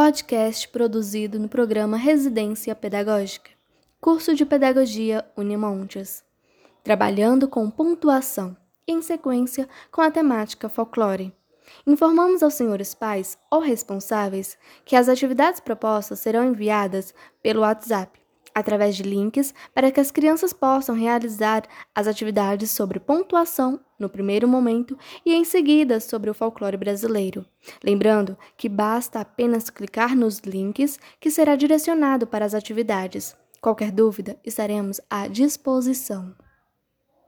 podcast produzido no programa Residência Pedagógica, curso de Pedagogia Unimontes, trabalhando com pontuação e, em sequência, com a temática folclore. Informamos aos senhores pais ou responsáveis que as atividades propostas serão enviadas pelo WhatsApp através de links para que as crianças possam realizar as atividades sobre pontuação no primeiro momento e em seguida sobre o folclore brasileiro. Lembrando que basta apenas clicar nos links que será direcionado para as atividades. Qualquer dúvida, estaremos à disposição.